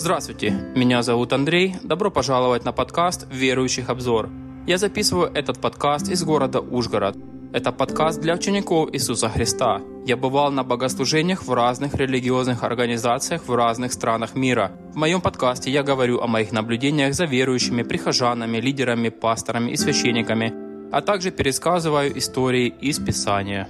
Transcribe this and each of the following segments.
Здравствуйте, меня зовут Андрей. Добро пожаловать на подкаст «Верующих обзор». Я записываю этот подкаст из города Ужгород. Это подкаст для учеников Иисуса Христа. Я бывал на богослужениях в разных религиозных организациях в разных странах мира. В моем подкасте я говорю о моих наблюдениях за верующими, прихожанами, лидерами, пасторами и священниками, а также пересказываю истории из Писания.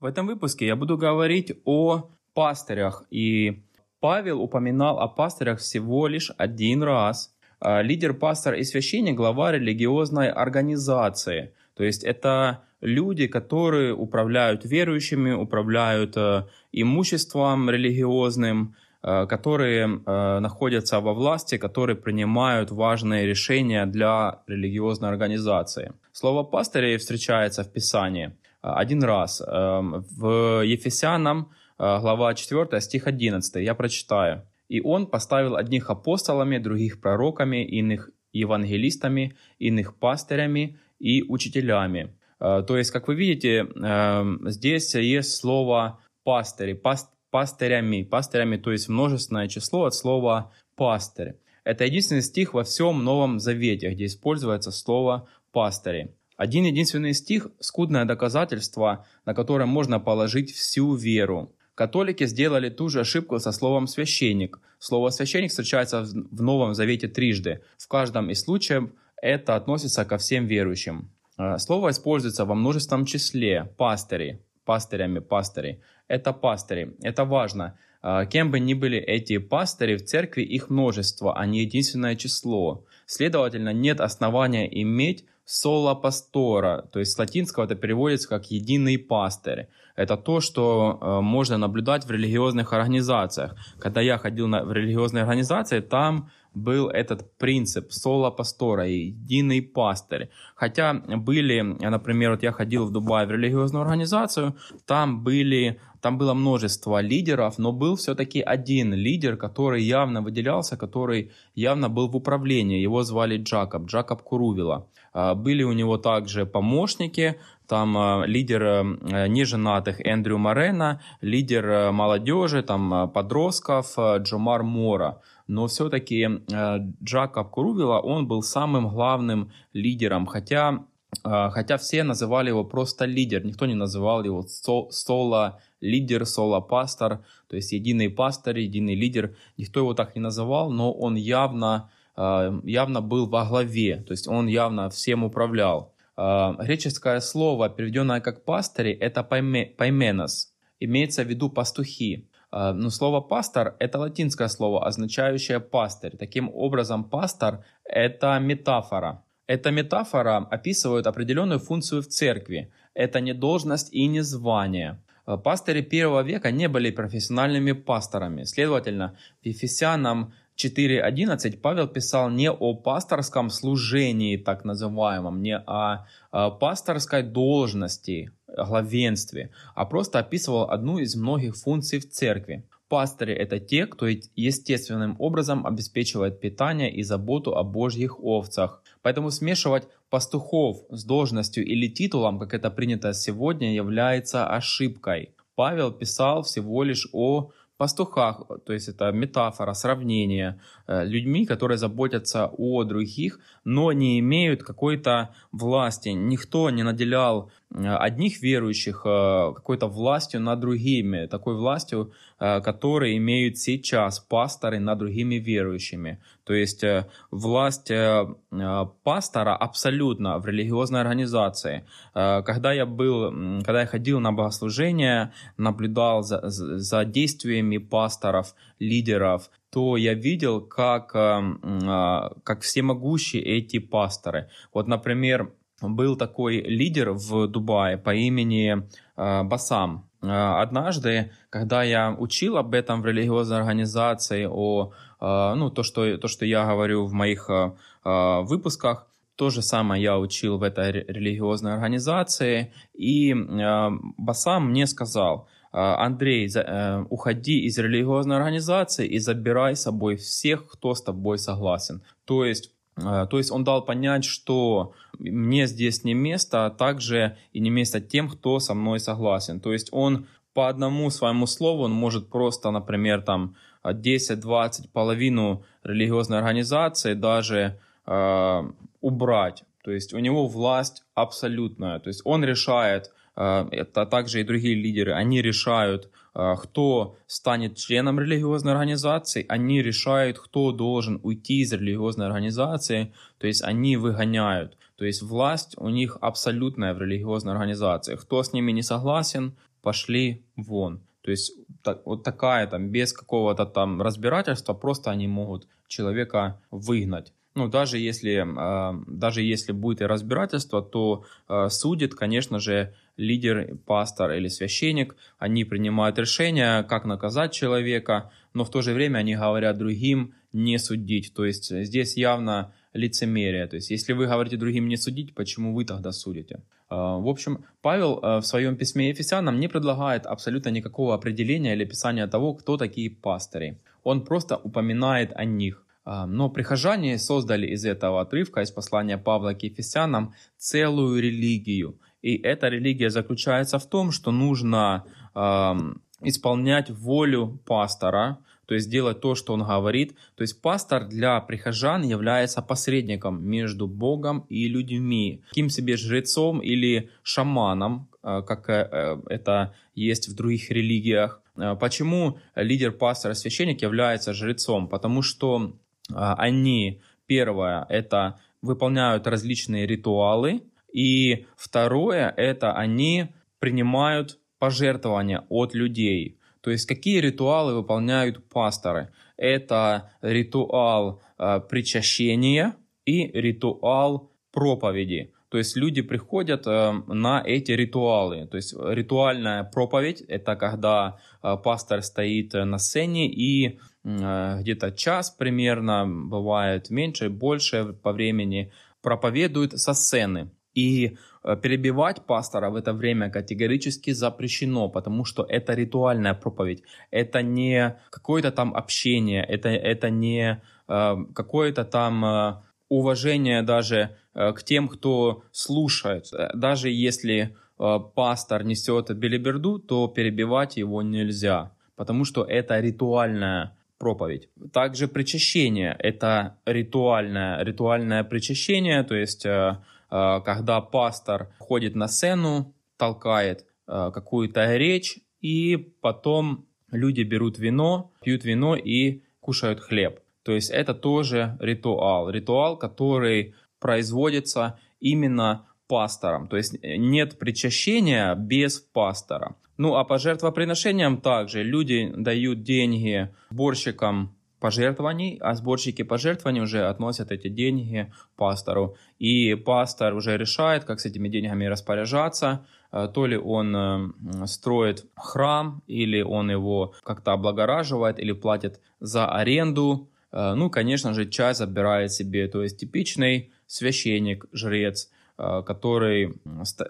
В этом выпуске я буду говорить о пастырях. И Павел упоминал о пастырях всего лишь один раз. А, лидер, пастор и священник – глава религиозной организации. То есть это люди, которые управляют верующими, управляют э, имуществом религиозным, э, которые э, находятся во власти, которые принимают важные решения для религиозной организации. Слово пастырей встречается в Писании один раз. В Ефесянам глава 4, стих 11. Я прочитаю. «И он поставил одних апостолами, других пророками, иных евангелистами, иных пастырями и учителями». Э, то есть, как вы видите, э, здесь есть слово «пастыри», паст, «пастырями», «пастырями», то есть множественное число от слова «пастырь». Это единственный стих во всем Новом Завете, где используется слово «пастыри». Один единственный стих – скудное доказательство, на которое можно положить всю веру. Католики сделали ту же ошибку со словом «священник». Слово «священник» встречается в Новом Завете трижды. В каждом из случаев это относится ко всем верующим. Э, слово используется во множественном числе. Пастыри, пастырями, пастыри. Это пастыри. Это важно. Э, кем бы ни были эти пастыри, в церкви их множество, а не единственное число. Следовательно, нет основания иметь соло пастора, то есть с латинского это переводится как единый пастырь. Это то, что э, можно наблюдать в религиозных организациях. Когда я ходил на, в религиозные организации, там был этот принцип соло пастора, единый пастырь. Хотя были, например, вот я ходил в Дубай в религиозную организацию, там были там было множество лидеров, но был все-таки один лидер, который явно выделялся, который явно был в управлении. Его звали Джакоб, Джакоб Курувила. А, были у него также помощники, там а, лидер э, неженатых Эндрю Морена, лидер э, молодежи, там э, подростков Джомар Мора. Но все-таки Джакоб Курувила, он был самым главным лидером, хотя Хотя все называли его просто лидер, никто не называл его соло лидер, соло-пастор, то есть единый пастор, единый лидер. Никто его так не называл, но он явно, а, явно был во главе, то есть он явно всем управлял. А, греческое слово, переведенное как пастыри, это пайменос, имеется в виду пастухи. А, но слово «пастор» — это латинское слово, означающее «пастырь». Таким образом, пастор — это метафора. Эта метафора описывает определенную функцию в церкви. Это не должность и не звание. Э, пастыри первого века не были профессиональными пасторами. Следовательно, в Ефесянам 4.11 Павел писал не о пасторском служении, так называемом, не о, о пасторской должности, главенстве, а просто описывал одну из многих функций в церкви. Пастыри – это те, кто естественным образом обеспечивает питание и заботу о божьих овцах. Поэтому смешивать пастухов с должностью или титулом, как это принято сегодня, является ошибкой. Павел писал всего лишь о пастухах, то есть это метафора, сравнение, э, людьми, которые заботятся о других, но не имеют какой-то власти. Никто не наделял одних верующих э, какой-то властью над другими, такой властью, которой имеют сейчас пасторы над другими верующими. То есть власть пастора абсолютно в религиозной организации. Когда я был, когда я ходил на богослужение, наблюдал за, за действиями пасторов, лидеров, то я видел, как, э, как всемогущие эти пасторы. Вот, например, был такой лидер в Дубае по имени э, Басам. Э, однажды, когда я учил об этом в религиозной организации, о, ну, то, что, то, что я говорю в моих выпусках, то же самое я учил в этой религиозной организации, и Басам мне сказал, Андрей, э, уходи из религиозной организации и забирай с собой всех, кто с тобой согласен. То есть э, то есть он дал понять, что мне здесь не место, а также и не место тем, кто со мной согласен. То есть он по одному своему слову он может просто, например, там 10-20, половину религиозной организации даже э, убрать. То есть у него власть абсолютная. То есть он решает, это также и другие лидеры, они решают, э, кто станет членом религиозной организации, они решают, кто должен уйти из религиозной организации, то есть они выгоняют. То есть власть у них абсолютная в религиозной организации. Кто с ними не согласен, пошли вон. То есть так, вот такая там, без какого-то там разбирательства, просто они могут человека выгнать. Ну, даже если, э, даже если будет и разбирательство, то э, судит, конечно же, лидер, пастор или священник. Они принимают решение, как наказать человека, но в то же время они говорят другим не судить. То есть здесь явно лицемерие. То есть если вы говорите другим не судить, почему вы тогда судите? А, в общем, Павел а, в своем письме Ефесянам не предлагает абсолютно никакого определения или описания того, кто такие пастыри. Он просто упоминает о них. А, но прихожане создали из этого отрывка, из послания Павла к Ефесянам, целую религию. И эта религия заключается в том, что нужно э, исполнять волю пастора, то есть делать то, что он говорит. То есть пастор для прихожан является посредником между Богом и людьми, каким себе жрецом или шаманом, э, как э, э, это есть в других религиях. Почему лидер пастора священник является жрецом? Потому что они, первое, это выполняют различные ритуалы, и второе, это они принимают пожертвования от людей. То есть какие ритуалы выполняют пасторы? Это ритуал э, причащения и ритуал проповеди. То есть люди приходят э, на эти ритуалы. То есть ритуальная проповедь – это когда э, пастор стоит на сцене и э, где-то час примерно, бывает меньше, больше по времени, проповедует со сцены. И Э, перебивать пастора в это время категорически запрещено, потому что это ритуальная проповедь, это не какое-то там общение, это, это не э, какое-то там э, уважение даже э, к тем, кто слушает. Даже если э, пастор несет белиберду, то перебивать его нельзя, потому что это ритуальная проповедь. Также причащение – это ритуальное, ритуальное причащение, то есть э, Э, когда пастор ходит на сцену, толкает э, какую-то речь, и потом люди берут вино, пьют вино и кушают хлеб. То есть это тоже ритуал. Ритуал, который производится именно пастором. То есть нет причащения без пастора. Ну а по жертвоприношениям также люди дают деньги сборщикам пожертвований, а сборщики пожертвований уже относят эти деньги пастору. И пастор уже решает, как с этими деньгами распоряжаться, э, то ли он э, строит храм, или он его как-то облагораживает, или платит за аренду. Э, ну, конечно же, часть забирает себе, то есть типичный священник, жрец, который,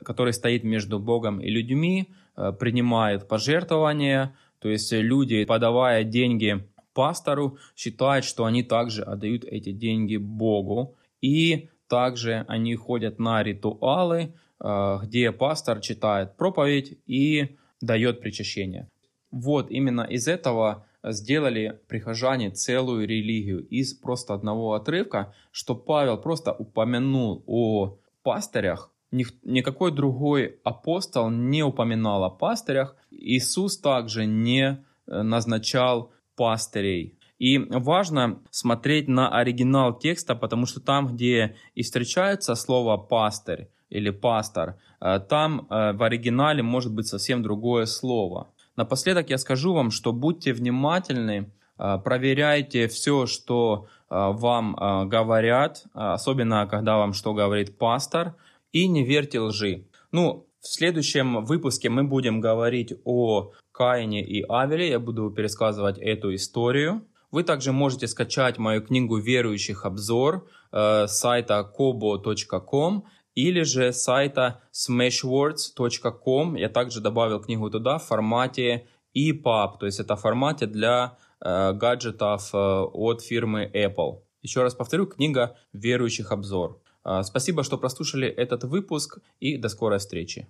который стоит между Богом и людьми, принимает пожертвования, то есть люди, подавая деньги пастору, считают, что они также отдают эти деньги Богу. И также они ходят на ритуалы, э, где пастор читает проповедь и дает причащение. Вот именно из этого сделали прихожане целую религию из просто одного отрывка, что Павел просто упомянул о пастырях, никакой другой апостол не упоминал о пастырях. Иисус также не э, назначал пастырей. И важно смотреть на оригинал текста, потому что там, где и встречается слово пастырь или пастор, э, там э, в оригинале может быть совсем другое слово. Напоследок я скажу вам, что будьте внимательны, проверяйте все, что вам говорят, особенно когда вам что говорит пастор, и не верьте лжи. Ну, в следующем выпуске мы будем говорить о Каине и Авеле. Я буду пересказывать эту историю. Вы также можете скачать мою книгу «Верующих обзор» э, сайта kobo.com или же сайта smashwords.com. Я также добавил книгу туда в формате EPUB, то есть это в формате для э, гаджетов э, от фирмы Apple. Еще раз повторю, книга «Верующих обзор». Э, спасибо, что прослушали этот выпуск и до скорой встречи.